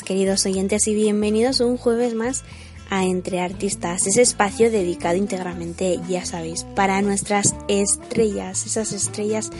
Queridos oyentes, y bienvenidos un jueves más a Entre Artistas, ese espacio dedicado íntegramente, ya sabéis, para nuestras estrellas, esas estrellas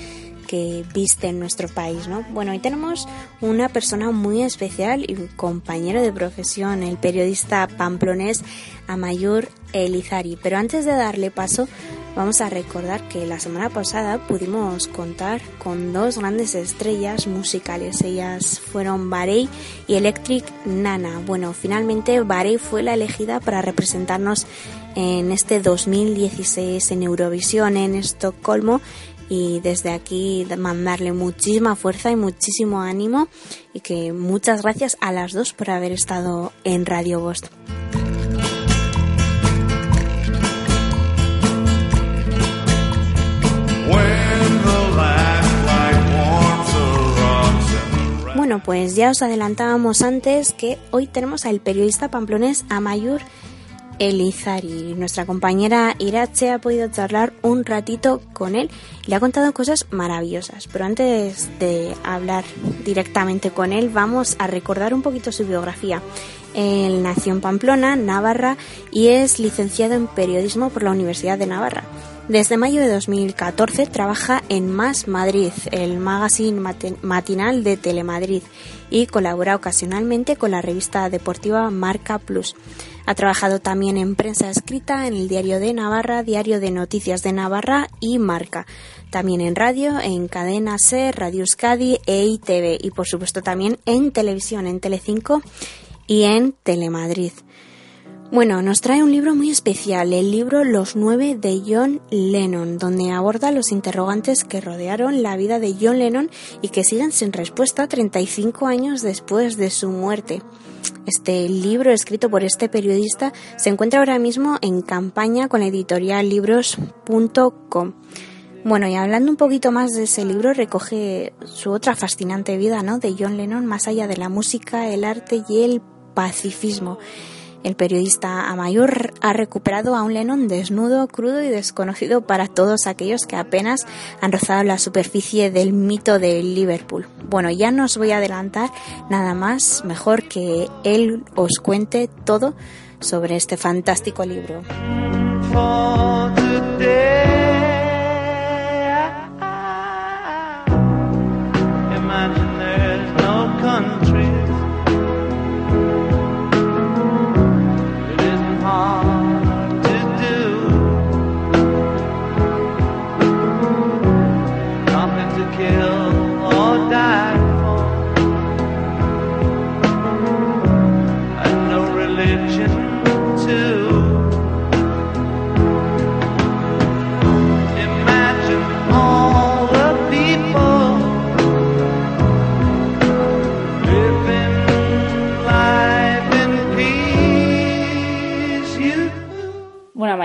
que visten nuestro país, ¿no? Bueno, hoy tenemos una persona muy especial y compañero de profesión, el periodista pamplonés Amayur Elizari. Pero antes de darle paso, vamos a recordar que la semana pasada pudimos contar con dos grandes estrellas musicales. Ellas fueron Barey y Electric Nana. Bueno, finalmente Barey fue la elegida para representarnos en este 2016 en Eurovisión en Estocolmo y desde aquí mandarle muchísima fuerza y muchísimo ánimo y que muchas gracias a las dos por haber estado en Radio Bost. Bueno, pues ya os adelantábamos antes que hoy tenemos al periodista pamplonés Amayur Elizari. Nuestra compañera Irache ha podido charlar un ratito con él y le ha contado cosas maravillosas. Pero antes de hablar directamente con él, vamos a recordar un poquito su biografía. Él nació en Pamplona, Navarra, y es licenciado en periodismo por la Universidad de Navarra. Desde mayo de 2014 trabaja en Más Madrid, el magazine matinal de Telemadrid, y colabora ocasionalmente con la revista deportiva Marca Plus. Ha trabajado también en prensa escrita en el Diario de Navarra, Diario de Noticias de Navarra y Marca. También en radio, en Cadena Ser, Radio Euskadi e ITV. Y por supuesto también en televisión, en Telecinco y en Telemadrid. Bueno, nos trae un libro muy especial, el libro Los nueve de John Lennon, donde aborda los interrogantes que rodearon la vida de John Lennon y que siguen sin respuesta 35 años después de su muerte. Este libro, escrito por este periodista, se encuentra ahora mismo en campaña con la editorial libros.com. Bueno, y hablando un poquito más de ese libro, recoge su otra fascinante vida, ¿no? De John Lennon, más allá de la música, el arte y el pacifismo. El periodista Amayur ha recuperado a un Lennon desnudo, crudo y desconocido para todos aquellos que apenas han rozado la superficie del mito de Liverpool. Bueno, ya no os voy a adelantar nada más, mejor que él os cuente todo sobre este fantástico libro. will or die.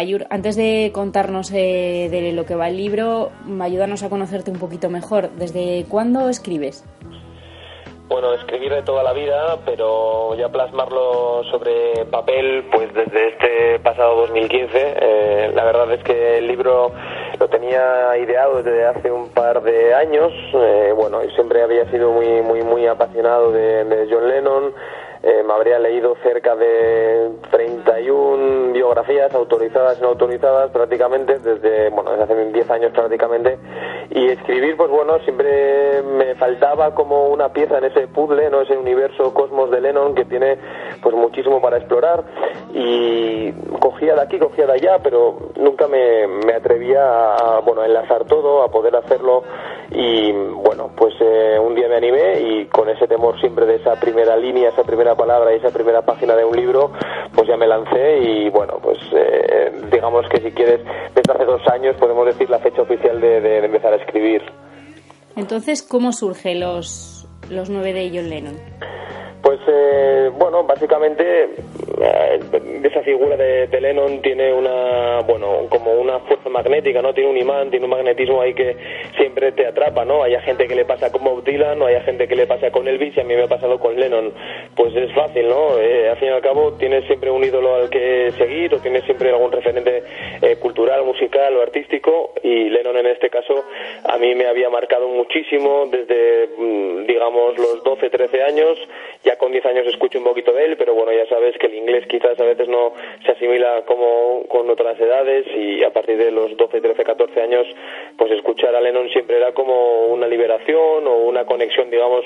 Mayur, antes de contarnos eh, de lo que va el libro, ayúdanos a conocerte un poquito mejor. ¿Desde cuándo escribes? Bueno, escribir de toda la vida, pero ya plasmarlo sobre papel, pues desde este pasado 2015. Eh, la verdad es que el libro lo tenía ideado desde hace un par de años. Eh, bueno, y siempre había sido muy, muy, muy apasionado de, de John Lennon. Eh, me habría leído cerca de 31 biografías autorizadas y no autorizadas prácticamente desde, bueno, desde hace 10 años prácticamente y escribir pues bueno siempre me faltaba como una pieza en ese puzzle, ¿no? ese universo cosmos de Lennon que tiene pues muchísimo para explorar y cogía de aquí, cogía de allá pero nunca me, me atrevía a, bueno, enlazar todo, a poder hacerlo y bueno, pues eh, un día me animé y con ese temor siempre de esa primera línea, esa primera palabra y esa primera página de un libro, pues ya me lancé y bueno, pues eh, digamos que si quieres, desde hace dos años podemos decir la fecha oficial de empezar a escribir. Entonces, ¿cómo surgen los, los nueve de John Lennon? Pues eh, bueno, básicamente eh, esa figura de, Lennon tiene una, bueno, como una fuerza magnética, ¿no? Tiene un imán, tiene un magnetismo ahí que siempre te atrapa, ¿no? Hay gente que le pasa con Bob Dylan, o hay gente que le pasa con Elvis y a mí me ha pasado con Lennon. Pues es fácil, ¿no? Eh, al fin y al cabo tienes siempre un ídolo al que seguir o tienes siempre algún referente eh, cultural, musical o artístico y Lennon en este caso a mí me había marcado muchísimo desde, mm, digamos, los 12, 13 años. Con 10 años escucho un poquito de él, pero bueno, ya sabes que el inglés quizás a veces no se asimila como con otras edades y a partir de los 12, 13, 14 años, pues escuchar a Lennon siempre era como una liberación o una conexión, digamos,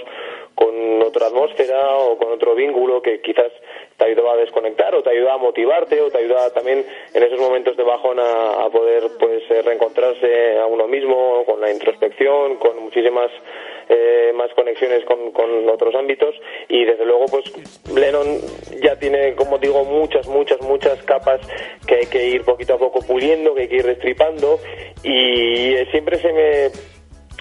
con otra atmósfera o con otro vínculo que quizás te ayudaba a desconectar o te ayudaba a motivarte o te ayudaba también en esos momentos de bajón a, a poder pues eh, reencontrarse a uno mismo con la introspección con muchísimas eh, más conexiones con, con otros ámbitos y desde luego pues Lennon ya tiene como digo muchas muchas muchas capas que hay que ir poquito a poco puliendo que hay que ir destripando y eh, siempre se me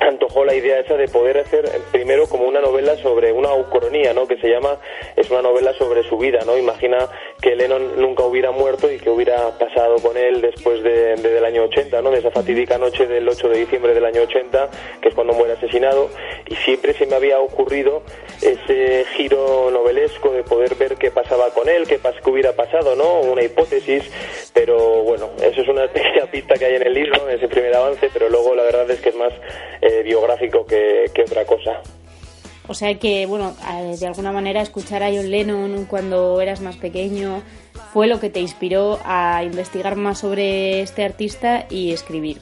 antojó la idea esa de poder hacer eh, primero como una novela sobre una ucronía, ¿no? Que se llama, es una novela sobre su vida, ¿no? Imagina que Lennon nunca hubiera muerto y que hubiera pasado con él después de, de- del año 80, ¿no? De esa fatídica noche del 8 de diciembre del año 80, que es cuando muere asesinado, y siempre se me había ocurrido ese giro novelesco de poder ver qué pasaba con él, qué, pas- qué hubiera pasado, ¿no? Una hipótesis, pero bueno, eso es una pequeña pista que hay en el libro, en ese primer avance, pero luego la verdad es que es más biográfico que, que otra cosa. O sea que, bueno, de alguna manera escuchar a John Lennon cuando eras más pequeño fue lo que te inspiró a investigar más sobre este artista y escribir.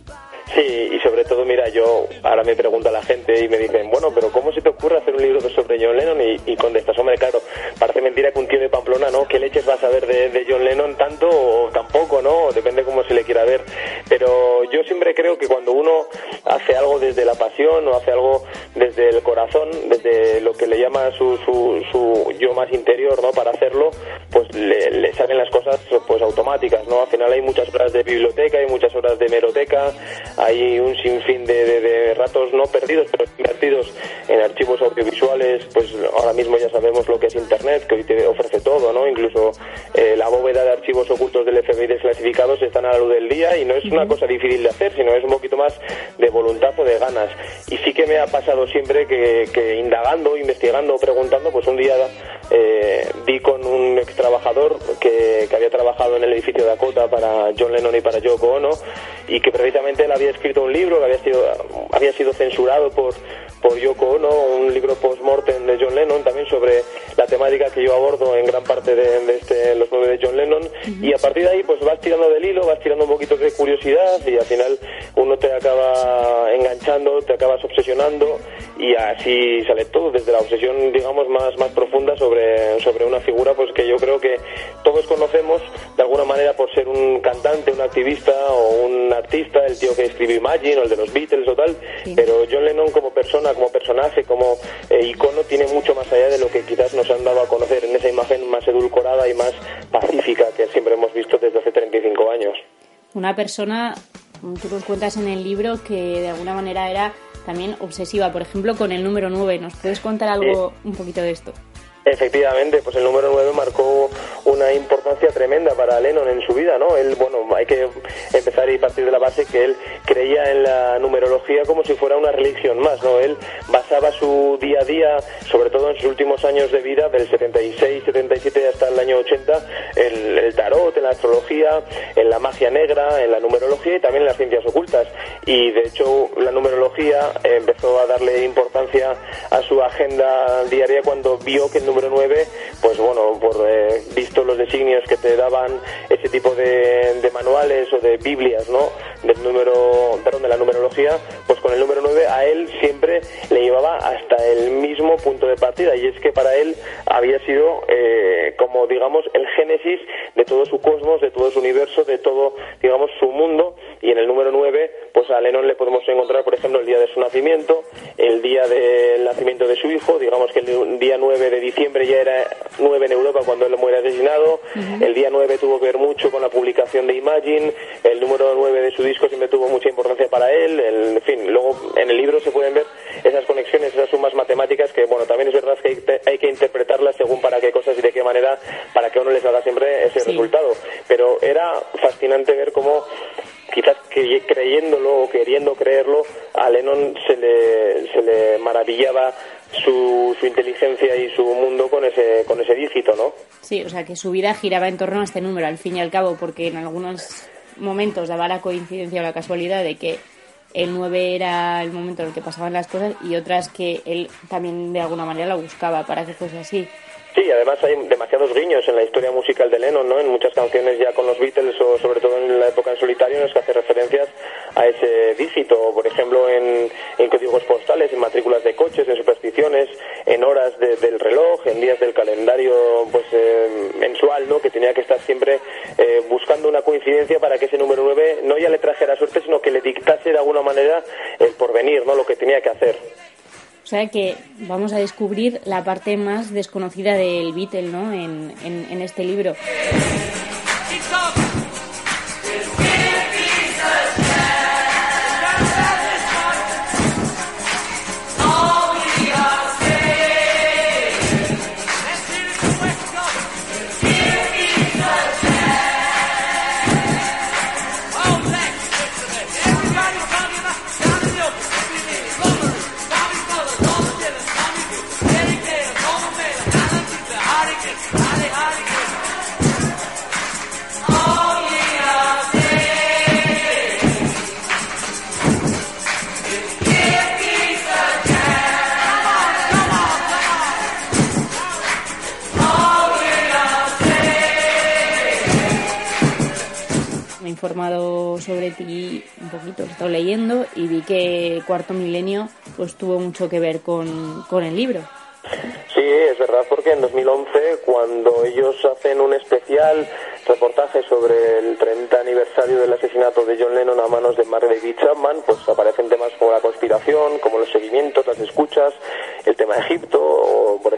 Sí, y sobre todo, mira, yo ahora me pregunta la gente y me dicen, bueno, pero ¿cómo se te ocurre hacer un libro sobre John Lennon? Y, y contestas, hombre, claro, parece mentira que un tío de Pamplona, ¿no? ¿Qué leches vas a ver de, John Lennon tanto o tampoco, ¿no? Depende cómo se le quiera ver. Pero yo siempre creo que cuando uno hace algo desde la pasión o hace algo desde el corazón, desde lo que le llama su, su, su yo más interior, ¿no? Para hacerlo, pues le, le salen las cosas pues automáticas, ¿no? Al final hay muchas horas de biblioteca, hay muchas horas de hemeroteca, hay un sinfín de, de- de ratos no perdidos, pero invertidos en archivos audiovisuales, pues ahora mismo ya sabemos lo que es Internet, que hoy te ofrece todo, ¿no? Incluso eh, la bóveda de archivos ocultos del FBI desclasificados están a la luz del día y no es una cosa difícil de hacer, sino es un poquito más de voluntad o de ganas. Y sí que me ha pasado siempre que, que indagando, investigando, preguntando, pues un día eh, di con un ex trabajador que, que había trabajado en el edificio Dakota para John Lennon y para Yoko Ono y que precisamente él había escrito un libro que había sido, había sido censurado por, por Yoko Ono, un libro post-mortem de John Lennon también sobre la temática que yo abordo en gran parte de, de este, los nueve de John Lennon. Y a partir de ahí pues vas tirando del hilo, vas tirando un poquito de curiosidad y al final uno te acaba enganchando, te acabas obsesionando y así sale todo desde la obsesión digamos más, más profunda sobre, sobre una figura pues que yo creo que todos conocemos de alguna manera por ser un cantante, un activista o un artista, el tío que escribió Imagine o el de los Beatles o tal, pero John Lennon como persona, como personaje, como eh, icono tiene mucho más allá de lo que quizás nos han dado a conocer en esa imagen más edulcorada y más pacífica que siempre hemos visto desde hace 35 años. Una persona, tú nos cuentas en el libro, que de alguna manera era también obsesiva, por ejemplo, con el número 9. ¿Nos puedes contar algo un poquito de esto? Efectivamente, pues el número 9 marcó una importancia tremenda para Lennon en su vida, ¿no? Él, bueno, hay que empezar y partir de la base que él creía en la numerología como si fuera una religión más, ¿no? Él basaba su día a día, sobre todo en sus últimos años de vida, del 76, 77 hasta el año 80, el, el tarot, en la astrología, en la magia negra, en la numerología y también en las ciencias ocultas. Y de hecho, la numerología empezó a darle importancia a su agenda diaria cuando vio que el número 9, pues bueno, por eh, visto los designios que te daban ese tipo de manuales o de Biblias, ¿no? Del número, perdón, de la numerología, pues con el número 9 a él siempre le llevaba hasta el mismo punto de partida. Y es que para él había sido eh, como digamos el génesis de todo su cosmos, de todo su universo, de todo digamos su mundo. Y en el número 9 pues a Lennon le podemos encontrar por ejemplo el día de su nacimiento, el día del nacimiento de su hijo, digamos que el día 9 de diciembre ya era 9 en Europa cuando él muere asesinado, el día 9 tuvo que ver mucho con la publicación de Imagine, el número 9 de su disco siempre tuvo mucha importancia para él, el- en fin, luego en el libro se pueden ver esas conexiones, esas sumas matemáticas que, bueno, también es verdad que hay, que interpretarlas según para qué cosas y de qué manera, para que uno les haga siempre ese Sí. resultado. Pero era fascinante ver cómo quizás que creyéndolo o queriendo creerlo, a Lennon se le, se le maravillaba su, su inteligencia y su mundo con ese, con ese dígito, ¿no? Sí, o sea que su vida giraba en torno a este número, al fin y al cabo, porque en algunos momentos daba la coincidencia o la casualidad de que el 9 era el momento en el que pasaban las cosas y otras que él también de alguna manera la buscaba para que fuese así. Sí, además hay demasiados guiños en la historia musical de Lennon, ¿no? En muchas canciones ya con los Beatles o sobre todo en la época en solitario en las que hace referencias a ese dígito, por ejemplo en, en códigos postales, en matrículas de coches, en supersticiones, en horas de- del reloj, en días del calendario pues eh, mensual, ¿no? Que tenía que estar siempre eh, buscando una coincidencia para que ese número 9 no ya le trajera suerte, sino que le dictase de alguna manera el porvenir, ¿no? Lo que tenía que hacer. O sea que vamos a descubrir la parte más desconocida del Beatle, ¿no? En, en, en este libro. Sobre ti un poquito, he estado leyendo y vi que Cuarto Milenio pues tuvo mucho que ver con, con el libro. Sí, es verdad, porque en 2011, cuando ellos hacen un especial reportaje sobre el 30 aniversario del asesinato de John Lennon a manos de Mark David Chapman, pues aparecen temas como la conspiración, como los seguimientos, las escuchas, el tema de Egipto, o por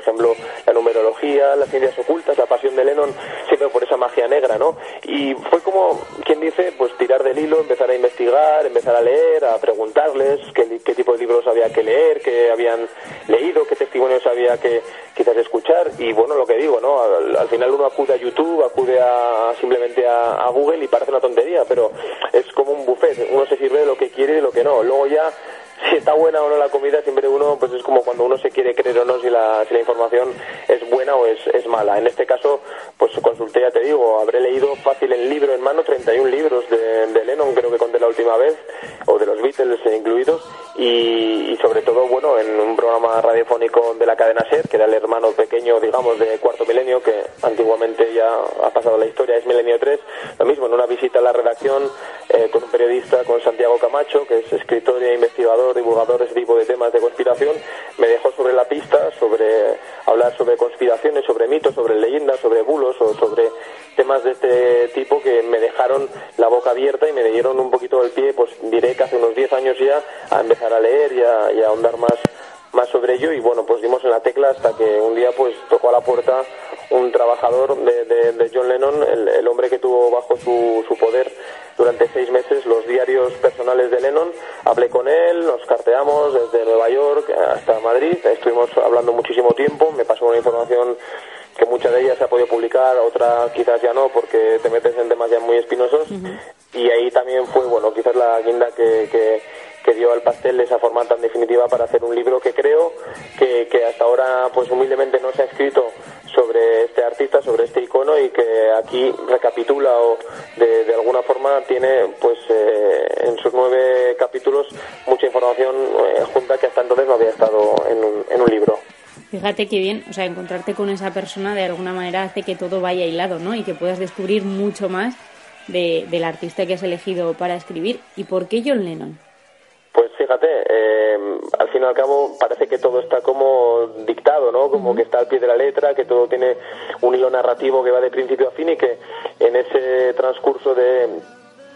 numerología, las ciencias ocultas, la pasión de Lennon, siempre por esa magia negra, ¿no? Y fue como, quien dice, pues tirar del hilo, empezar a investigar, empezar a leer, a preguntarles qué, qué tipo de libros había que leer, qué habían leído, qué testimonios había que quizás escuchar. Y bueno lo que digo no al, al final uno acude a YouTube acude a simplemente a, a Google y parece una tontería pero es como un buffet. Uno se sirve de lo que quiere y de lo que no. Luego ya si está buena o no la comida siempre uno pues es como cuando uno se quiere creer o no si la, si la información es buena o es, es mala. En este caso pues consulté ya te digo habré leído fácil el libro en mano 31 libros de, Lennon creo que conté la última vez o de los Beatles incluidos y, y sobre todo bueno en un programa radiofónico de la cadena SER que era el hermano pequeño digamos de Cuarto Milenio que antiguamente ya ha pasado la historia es Milenio 3 lo mismo en una visita a la redacción eh, con un periodista con Santiago Camacho que es escritor e investigador divulgador de ese tipo de temas de conspiración me dejó sobre la pista sobre hablar sobre conspiraciones sobre mitos sobre leyendas sobre bulos o sobre temas de este tipo que me dejaron la boca abierta y me dieron un poquito el pie pues diré que hace unos 10 años ya a empezar a leer y a, y ahondar más más sobre ello. Y bueno pues dimos en la tecla hasta que un día pues tocó a la puerta un trabajador de, John Lennon el, el hombre que tuvo bajo su, su poder seis meses los diarios personales de Lennon. Hablé con él, nos carteamos desde Nueva York hasta Madrid, estuvimos hablando muchísimo tiempo, me pasó una información que mucha de ellas se ha podido publicar, otra quizás ya no, porque te metes en temas ya muy espinosos. Y ahí también fue, bueno, quizás la guinda que, que, que dio al pastel esa forma tan definitiva para hacer un libro que creo que, que hasta ahora, pues humildemente no se ha escrito sobre este artista, sobre este icono y que aquí recapitula o de, tiene, pues eh, en sus nueve capítulos, mucha información eh, junta que hasta entonces no había estado en un, en un libro. Fíjate qué bien, o sea, encontrarte con esa persona de alguna manera hace que todo vaya hilado, ¿no? Y que puedas descubrir mucho más de, del artista que has elegido para escribir. ¿Y por qué John Lennon? Pues fíjate, eh, al fin y al cabo parece que todo está como dictado, ¿no? Como que está al pie de la letra, que todo tiene un hilo narrativo que va de principio a fin y que en ese transcurso de,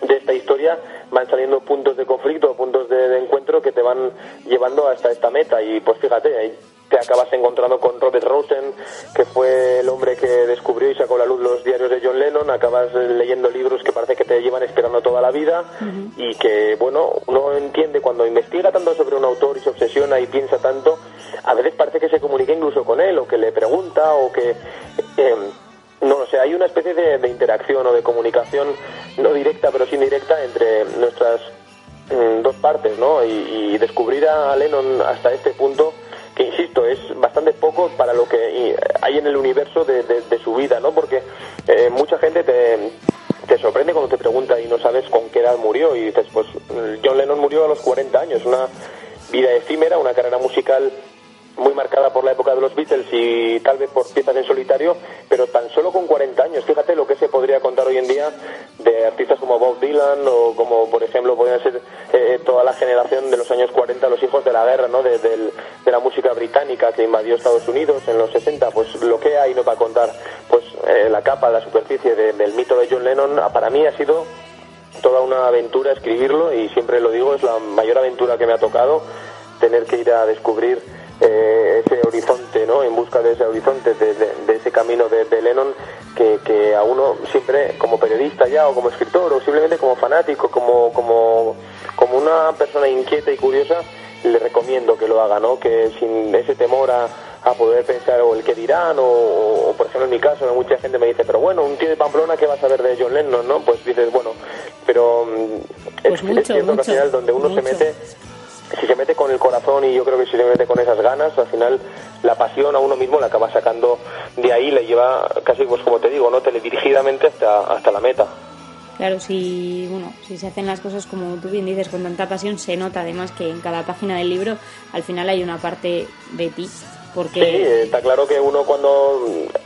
de esta historia van saliendo puntos de conflicto, puntos de, de encuentro que te van llevando hasta esta meta. Y pues fíjate, ahí te acabas encontrando con Robert Rosen, que fue el hombre que descubrió y sacó a la luz los diarios de John Lennon, acabas leyendo libros que parece que te llevan esperando toda la vida y que, bueno, uno entiende cuando investiga tanto sobre un autor y se obsesiona y piensa tanto, a veces parece que se comunica incluso con él o que le pregunta o que... eh, no lo sé, hay una especie de, de interacción o de comunicación, no directa pero sí indirecta entre nuestras mm, dos partes, ¿no? Y, y descubrir a Lennon hasta este punto, que insisto, es bastante poco para lo que hay en el universo de, de- su vida, ¿no? Porque eh, mucha gente te, te sorprende cuando te pregunta y no sabes con qué edad murió y dices, pues John Lennon murió a los 40 años, una vida efímera, una carrera musical muy marcada por la época de los Beatles y tal vez por piezas en solitario, pero tan solo con 40 años. Fíjate lo que se podría contar hoy en día de artistas como Bob Dylan o como, por ejemplo, podrían ser eh, toda la generación de los años 40, los hijos de la guerra, ¿no? De, del- de la música británica que invadió Estados Unidos en los 60. Pues lo que hay no para contar, pues eh, la capa, la superficie de- del mito de John Lennon, ah, para mí ha sido toda una aventura escribirlo y siempre lo digo, es la mayor aventura que me ha tocado tener que ir a descubrir eh, ese horizonte, ¿no? En busca de ese horizonte, de, de- de ese camino de, de Lennon que, que a uno siempre, como periodista ya, o como escritor, o simplemente como fanático, como, como, como una persona inquieta y curiosa, le recomiendo que lo haga, ¿no? Que sin ese temor a, a poder pensar o el que dirán, o, o, por ejemplo en mi caso, mucha gente me dice, pero bueno, un tío de Pamplona, ¿qué vas a ver de John Lennon, no? Pues dices, bueno, pero mm, Pues es, mucho, es cierto que mucho, al final donde uno se mete si se mete con el corazón y yo creo que si se mete con esas ganas, al final la pasión a uno mismo la acaba sacando de ahí, le lleva casi, pues como te digo, no teledirigidamente hasta, hasta la meta. Claro, si, bueno, si se hacen las cosas como tú bien dices, con tanta pasión, se nota además que en cada página del libro al final hay una parte de ti. Sí, está claro que uno cuando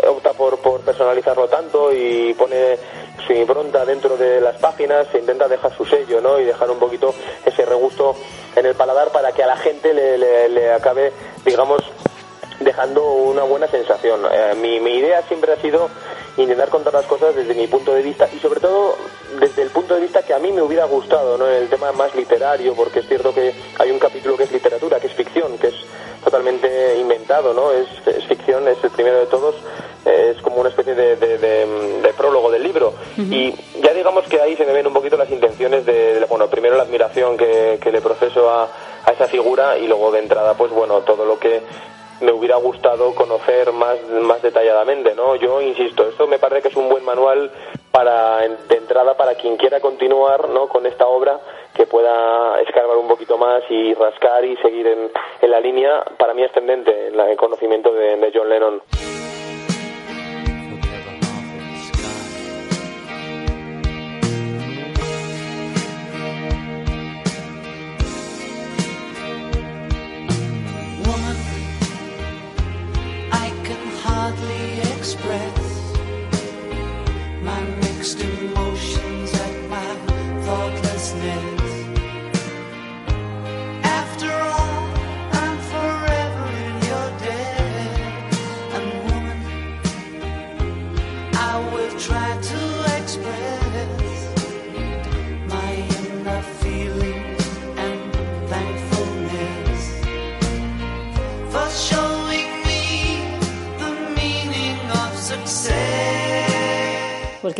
opta por, por personalizarlo tanto y pone su impronta dentro de las páginas, se intenta dejar su sello, ¿no? Y dejar un poquito ese regusto en el paladar para que a la gente le, acabe, digamos, dejando una buena sensación. Eh, mi, mi idea siempre ha sido intentar contar las cosas desde mi punto de vista y sobre todo desde el punto de vista que a mí me hubiera gustado, ¿no? El tema más literario, porque es cierto que hay un capítulo que es literatura, que es ficción, que es totalmente inventado, ¿no? Es, es ficción, es el primero de todos, eh, es como una especie de, de- de- de prólogo del libro. Y ya digamos que ahí se me ven un poquito las intenciones de, bueno, primero la admiración que, que le proceso a, a esa figura y luego de entrada, pues bueno, todo lo que me hubiera gustado conocer más, más detalladamente, ¿no? Yo insisto, esto me parece que es un buen manual para, de entrada para quien quiera continuar, ¿no? Con esta obra, que pueda escarbar un poquito más y rascar y seguir en, en la línea, para mí ascendente, el conocimiento de, de John Lennon.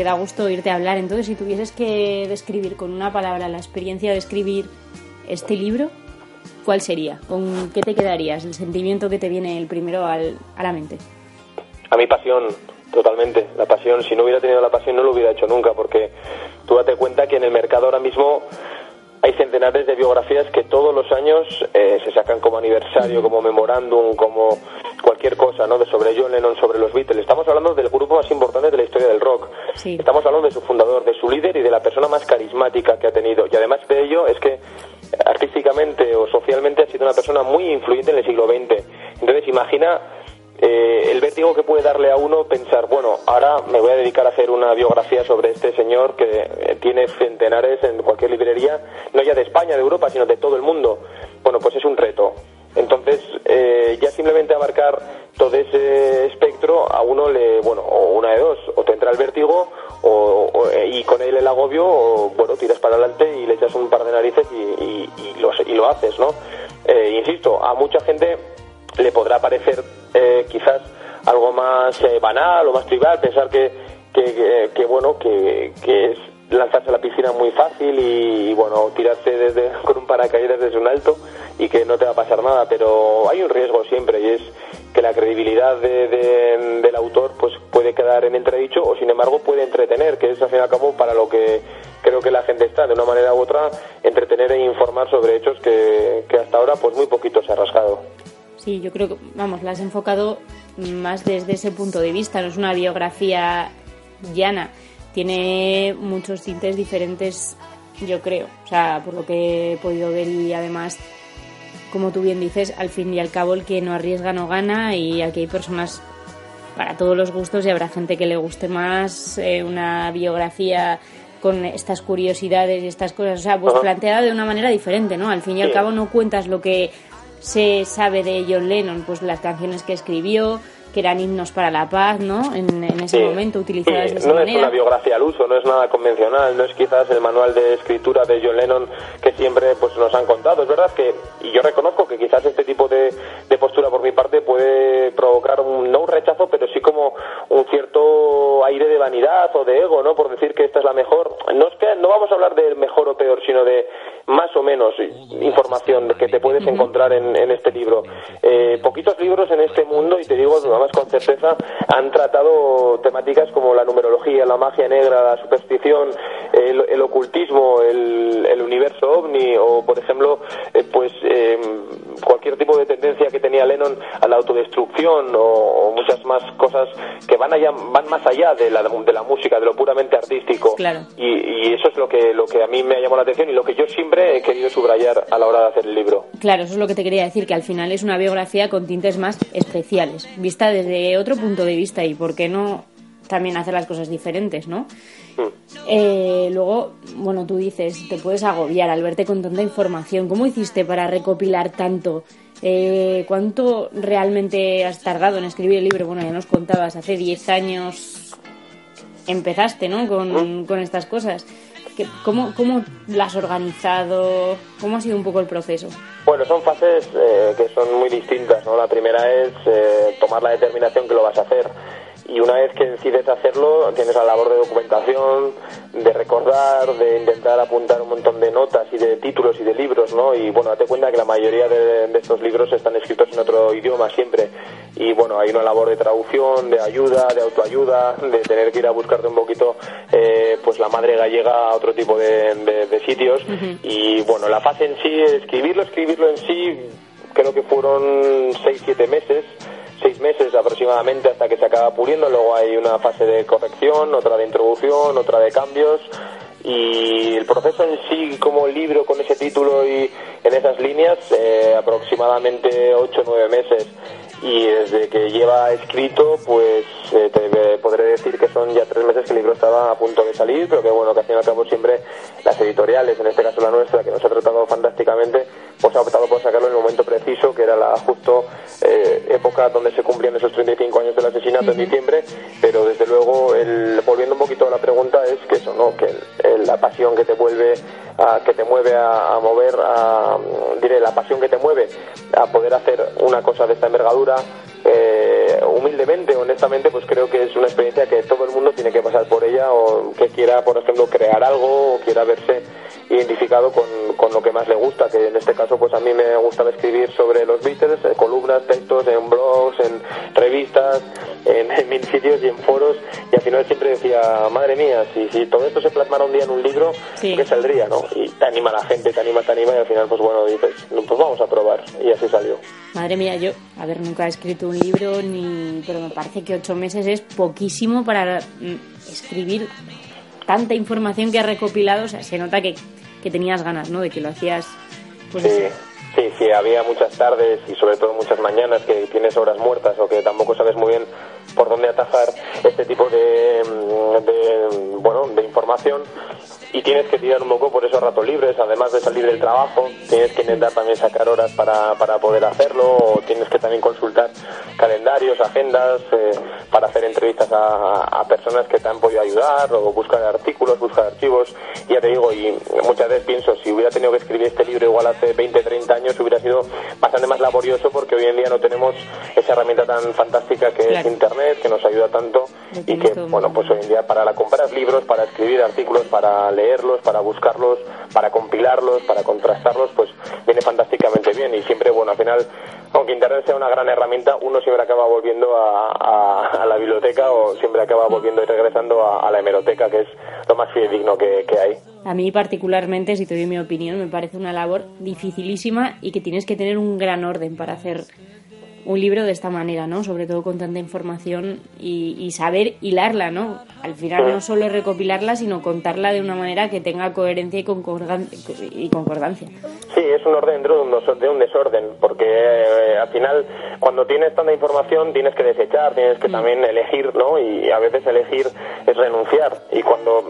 Da gusto oírte hablar. Entonces, si tuvieses que describir con una palabra la experiencia de escribir este libro, ¿cuál sería? ¿Con qué te quedarías? El sentimiento que te viene el primero al- a la mente. A mi pasión, totalmente. La pasión, si no hubiera tenido la pasión no lo hubiera hecho nunca, porque tú date cuenta que en el mercado ahora mismo hay centenares de biografías que todos los años eh, se sacan como aniversario, como memorándum, como cualquier cosa, ¿no? De sobre John Lennon, sobre los Beatles. Estamos hablando del grupo más importante de la historia del rock. Estamos hablando de su fundador, de su líder y de la persona más carismática que ha tenido. Y además de ello es que artísticamente o socialmente ha sido una persona muy influyente en el siglo XX. Entonces imagina eh, el vértigo que puede darle a uno pensar, bueno, ahora me voy a dedicar a hacer una biografía sobre este señor que eh, tiene centenares en cualquier librería, no ya de España, de Europa, sino de todo el mundo. Bueno, pues es un reto. Entonces, eh, ya simplemente abarcar todo ese espectro a uno le, bueno, o una de dos, o te entra el vértigo o, o- y con él el agobio, o bueno, tiras para adelante y le echas un par de narices y lo, y lo haces, ¿no? Eh, insisto, a mucha gente le podrá parecer eh, quizás algo más eh, banal o más trivial, pensar que, que, que- que, bueno, que, que es lanzarse a la piscina muy fácil y, bueno, tirarse desde, con un paracaídas desde un alto y que no te va a pasar nada, pero hay un riesgo siempre y es que la credibilidad de- de- del autor pues puede quedar en entredicho o sin embargo puede entretener, que es al fin y al cabo para lo que creo que la gente está, de una manera u otra, entretener e informar sobre hechos que, que hasta ahora pues muy poquito se ha rascado. Sí, yo creo que, vamos, la has enfocado más desde ese punto de vista. No es una biografía llana. Tiene muchos tintes diferentes, yo creo. O sea, por lo que he podido ver y además, como tú bien dices, al fin y al cabo el que no arriesga no gana y aquí hay personas para todos los gustos y habrá gente que le guste más eh, una biografía con estas curiosidades y estas cosas, o sea, pues Ajá. planteada de una manera diferente, ¿no? Al fin y al Sí. cabo no cuentas lo que se sabe de John Lennon, pues las canciones que escribió, que eran himnos para la paz, ¿no? En, en ese Sí. momento utilizadas Sí, de esa no es una biografía al uso, no es nada convencional, no es quizás el manual de escritura de John Lennon que siempre pues nos han contado. Es verdad que, y yo reconozco que quizás este tipo de, de postura por mi parte puede provocar un, no un rechazo, pero sí como un cierto aire de vanidad o de ego, ¿no? Por decir que esta es la mejor. No es que no vamos a hablar de mejor o peor, sino de más o menos información que te puedes encontrar en, en este libro. Eh, poquitos libros en este mundo, y te digo además con certeza, han tratado temáticas como la numerología, la magia negra, la superstición, el, el ocultismo, el, el universo ovni, o por ejemplo, eh, pues eh, cualquier tipo de tendencia que tenía Lennon a la autodestrucción o, o muchas más cosas que van allá, van más allá de la, de la música, de lo puramente artístico. Claro. Y, y eso es lo que, lo que a mí me llamó la atención y lo que yo siempre he querido subrayar a la hora de hacer el libro. Claro, eso es lo que te quería decir, que al final es una biografía con tintes más especiales, vista desde otro punto de vista y por qué no también hacer las cosas diferentes, ¿no? Eh, luego, bueno, tú dices, te puedes agobiar al verte con tanta información. ¿Cómo hiciste para recopilar tanto? Eh, ¿Cuánto realmente has tardado en escribir el libro? Bueno, ya nos contabas, hace 10 años empezaste, ¿no? Con, con estas cosas. ¿Qué- ¿Cómo, ¿Cómo lo has organizado? ¿Cómo ha sido un poco el proceso? Bueno, son fases eh, que son muy distintas, ¿no? La primera es eh, tomar la determinación que lo vas a hacer. Y una vez que decides hacerlo, tienes la labor de documentación, de recordar, de intentar apuntar un montón de notas y de títulos y de libros, ¿no? Y bueno, date cuenta que la mayoría de, de estos libros están escritos en otro idioma siempre. Y bueno, hay una labor de traducción, de ayuda, de autoayuda, de tener que ir a buscarte un poquito, eh, pues la madre gallega a otro tipo de, de- de sitios. Y bueno, la fase en sí, escribirlo, escribirlo en sí, creo que fueron 6-7 meses, seis meses aproximadamente hasta que se acaba puliendo. Luego hay una fase de corrección, otra de introducción, otra de cambios. Y el proceso en sí, como libro con ese título y en esas líneas, eh, aproximadamente 8 o 9 meses. Y desde que lleva escrito, pues eh, te podré decir que son ya tres meses que el libro estaba a punto de salir, pero que bueno, que al fin y al cabo siempre las editoriales, en este caso la nuestra, que nos ha tratado fantásticamente, pues ha optado por sacarlo en el momento preciso, que era la justo eh, época donde se cumplían esos 35 años del asesinato en diciembre, pero desde luego, el, volviendo un poquito a la pregunta, es que eso, ¿no? Que el- el- la pasión que te vuelve, a, que te mueve a, a mover, a, diré, la pasión que te mueve a poder hacer una cosa de esta envergadura, eh, eh, humildemente, honestamente, pues creo que es una experiencia que todo el mundo tiene que pasar por ella o que quiera, por ejemplo, crear algo o quiera verse identificado con, con lo que más le gusta, que en este caso pues a mí me gustaba escribir sobre los Beatles, eh, columnas, textos, en blogs, en revistas, en, en mil sitios y en foros y al final siempre decía, madre mía, si, si todo esto se plasmara un día en un libro, Sí. ¿qué saldría, no? Y te anima la gente, te anima, te anima y al final pues bueno, dices, "No, pues vamos a probar y así salió. Madre mía, yo, a ver, nunca he escrito un libro, ni pero me parece que ocho meses es poquísimo para mm, escribir tanta información que has recopilado. O sea, se nota que, que tenías ganas, ¿no? De que lo hacías, pues Sí, sí, sí, había muchas tardes y sobre todo muchas mañanas que tienes horas muertas o que tampoco sabes muy bien por dónde atajar este tipo de, mm, de, bueno, de información y tienes que tirar un poco por esos ratos libres, además de salir del trabajo, tienes que intentar también sacar horas para, para poder hacerlo o tienes que también consultar calendarios, agendas, eh, para hacer entrevistas a, a personas que te han podido ayudar o buscar artículos, buscar archivos. Ya te digo, y muchas veces pienso, si hubiera tenido que escribir este libro igual hace 20, 30 años, hubiera sido bastante más laborioso porque hoy en día no tenemos esa herramienta tan fantástica que es. Internet, que nos ayuda tanto y que, bueno, pues hoy en día para la comprar libros, para escribir artículos, para leerlos, para buscarlos, para compilarlos, para contrastarlos, pues viene fantásticamente bien y siempre, bueno, al final, aunque Internet sea una gran herramienta, uno siempre acaba volviendo a, la biblioteca o siempre acaba volviendo y regresando a, a la hemeroteca, que es lo más fidedigno que, que hay. A mí particularmente, si te doy mi opinión, me parece una labor dificilísima y que tienes que tener un gran orden para hacer un libro de esta manera, ¿no? Sobre todo con tanta información y, y saber hilarla, ¿no? Al final no solo recopilarla, sino contarla de una manera que tenga coherencia y, concordan- y concordancia. Sí, es un orden dentro de un, deso- de un desorden, porque eh, al final, cuando tienes tanta información, tienes que desechar, tienes que también elegir, ¿no? Y a veces elegir es renunciar. Y cuando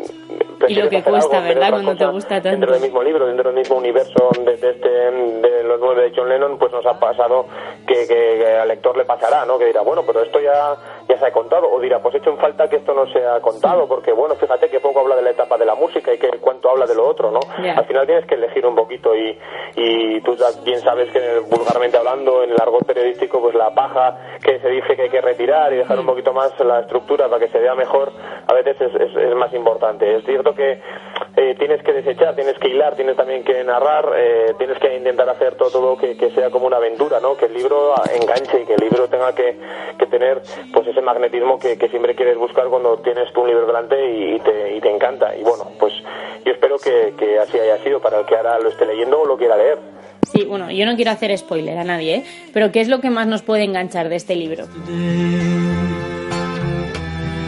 prefieres que hacer cuesta, ¿verdad? Cuando te gusta tanto. Dentro del mismo libro, dentro del mismo universo de, de este, de los nueve de John Lennon, pues nos ha pasado que, que- al lector le pasará, ¿no? Que dirá, bueno, pero esto ya, ya se ha contado. O dirá, pues he hecho en falta que esto no se ha contado, porque, bueno, fíjate que poco habla de la etapa de la música y que cuánto habla de lo otro, ¿no? Al final tienes que elegir un poquito y, y tú bien sabes que vulgarmente hablando en el argot periodístico pues la paja que se dice que hay que retirar y dejar un poquito más la estructura para que se vea mejor a veces es, es- es más importante es cierto que eh, tienes que desechar tienes que hilar tienes también que narrar eh, tienes que intentar hacer todo, todo que, que sea como una aventura no que el libro enganche y que el libro tenga que, que tener pues ese magnetismo que, que siempre quieres buscar cuando tienes tú un libro delante y, y te, y te encanta y bueno pues yo espero que, que así haya sido para el que ahora lo esté leyendo o lo quiera leer Sí, bueno, yo no quiero hacer spoiler a nadie, ¿eh? Pero ¿qué es lo que más nos puede enganchar de este libro?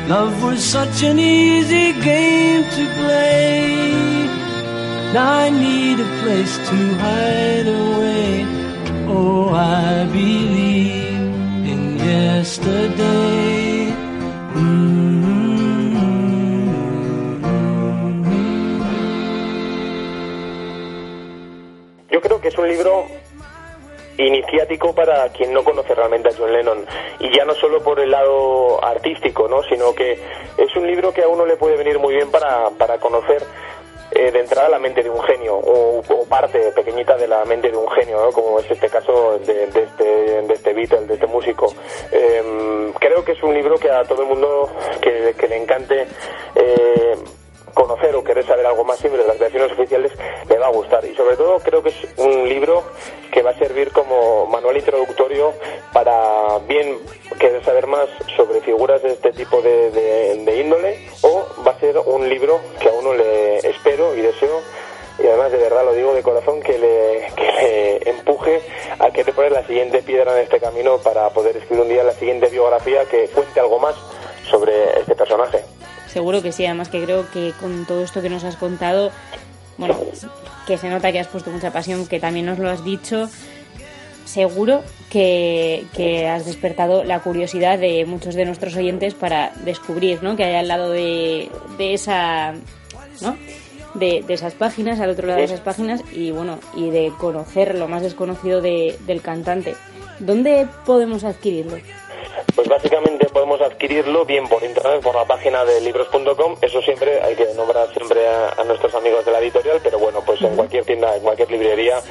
Love was such an easy game to play. Now I need a place to hide away. Oh, I believe Yo creo que es un libro iniciático para quien no conoce realmente a John Lennon y ya no solo por el lado artístico, ¿no? sino que es un libro que a uno le puede venir muy bien para, para conocer eh, de entrada la mente de un genio o, parte pequeñita de la mente de un genio, como es este caso de, este, de este Beatle, de este músico. Eh, creo que es un libro que a todo el mundo que, que le encante eh, conocer o querer saber algo más siempre de las creaciones oficiales le va a gustar y sobre todo creo que es un libro que va a servir como manual introductorio para bien querer saber más sobre figuras de este tipo de, de- índole o va a ser un libro que a uno le espero y deseo y además de verdad lo digo de corazón que le, que le empuje a querer poner la siguiente piedra en este camino para poder escribir un día la siguiente biografía que cuente algo más sobre este personaje. Seguro que sí, además que creo que con todo esto que nos has contado, bueno, que se nota que has puesto mucha pasión, que también nos lo has dicho, seguro que, has despertado la curiosidad de muchos de nuestros oyentes para descubrir, ¿no? Que hay al lado de, de esa, ¿no? De, de esas páginas, al otro lado de esas páginas, y bueno, y de conocer lo más desconocido de- del cantante. ¿Dónde podemos adquirirlo? Pues básicamente podemos adquirirlo bien por internet, por la página de libros.com. Eso siempre hay que nombrar siempre a, a nuestros amigos de la editorial, pero bueno, pues en cualquier tienda, en cualquier librería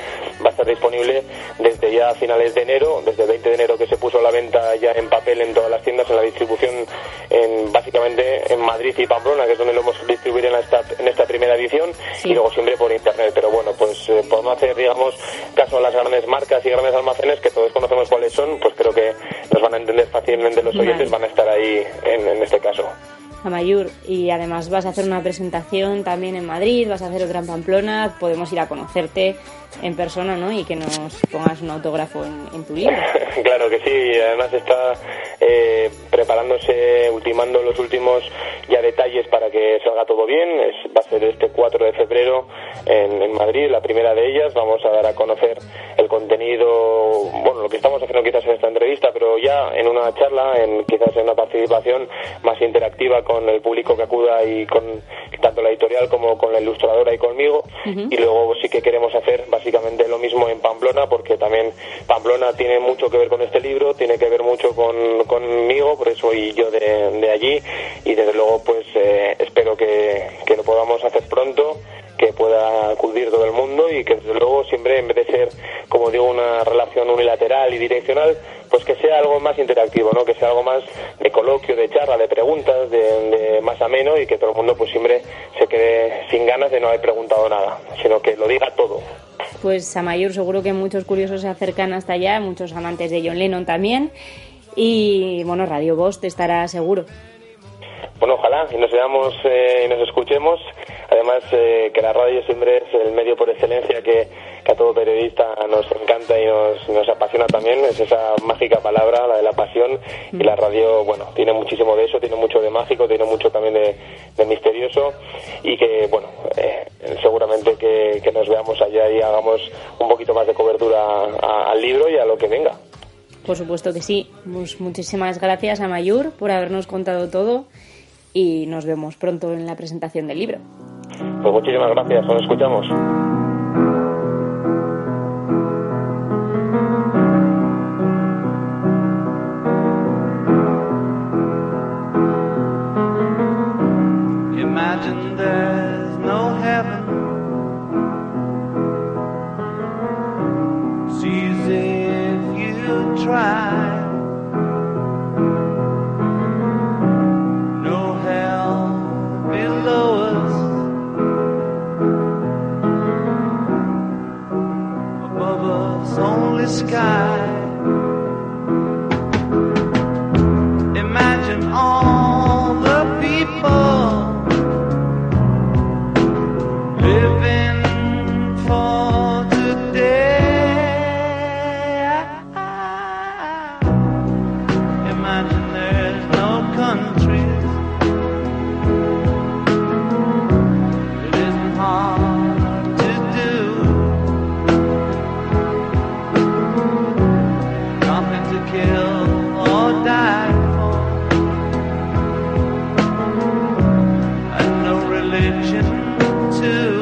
va a estar disponible desde ya finales de enero, desde el 20 de enero que se puso a la venta ya en papel en todas las tiendas, en la distribución en básicamente en Madrid y Pamplona, que es donde lo hemos distribuido en esta, en esta primera edición, y luego siempre por internet. Pero bueno, pues eh, por no hacer, digamos, caso a las grandes marcas y grandes almacenes, que todos conocemos cuáles son, pues creo que nos van a entender fácilmente los oyentes, van a estar ahí en, en este caso. Amayur, y además vas a hacer una presentación también en Madrid, vas a hacer otra en Pamplona, podemos ir a conocerte en persona, ¿no? Y que nos pongas un autógrafo en, en tu libro. claro que sí, además está eh, preparándose, ultimando los últimos ya detalles para que salga todo bien. Es, va a ser este 4 de febrero en, en Madrid, la primera de ellas. Vamos a dar a conocer el contenido, bueno, lo que estamos haciendo quizás en esta entrevista, pero ya en una charla, en quizás en una participación más interactiva con el público que acuda y con tanto la editorial como con la ilustradora y conmigo. Y luego sí que queremos hacer básicamente lo mismo en Pamplona, porque también Pamplona tiene mucho que ver con este libro, tiene que ver mucho con, conmigo, por eso soy yo de, de allí y desde luego pues eh, espero que, que lo podamos hacer pronto que pueda acudir todo el mundo y que desde luego siempre en vez de ser como digo una relación unilateral y direccional pues que sea algo más interactivo no que sea algo más de coloquio de charla de preguntas de, de más ameno y que todo el mundo pues siempre se quede sin ganas de no haber preguntado nada sino que lo diga todo Pues a Mayor seguro que muchos curiosos se acercan hasta allá, muchos amantes de John Lennon también. Y bueno, Radio te estará seguro. Bueno, ojalá y nos veamos eh, y nos escuchemos. Además, eh, que la radio siempre es el medio por excelencia que, que a todo periodista nos encanta y nos, nos apasiona también. Es esa mágica palabra, la de la pasión. Y la radio, bueno, tiene muchísimo de eso, tiene mucho de mágico, tiene mucho también de, de misterioso. Y que, bueno, eh, seguramente que, que nos veamos allá y hagamos un poquito más de cobertura a- al libro y a lo que venga. Por supuesto que sí. Pues muchísimas gracias a Mayur por habernos contado todo y nos vemos pronto en la presentación del libro. Pues muchísimas gracias, nos escuchamos. to kill or die for. And no religion to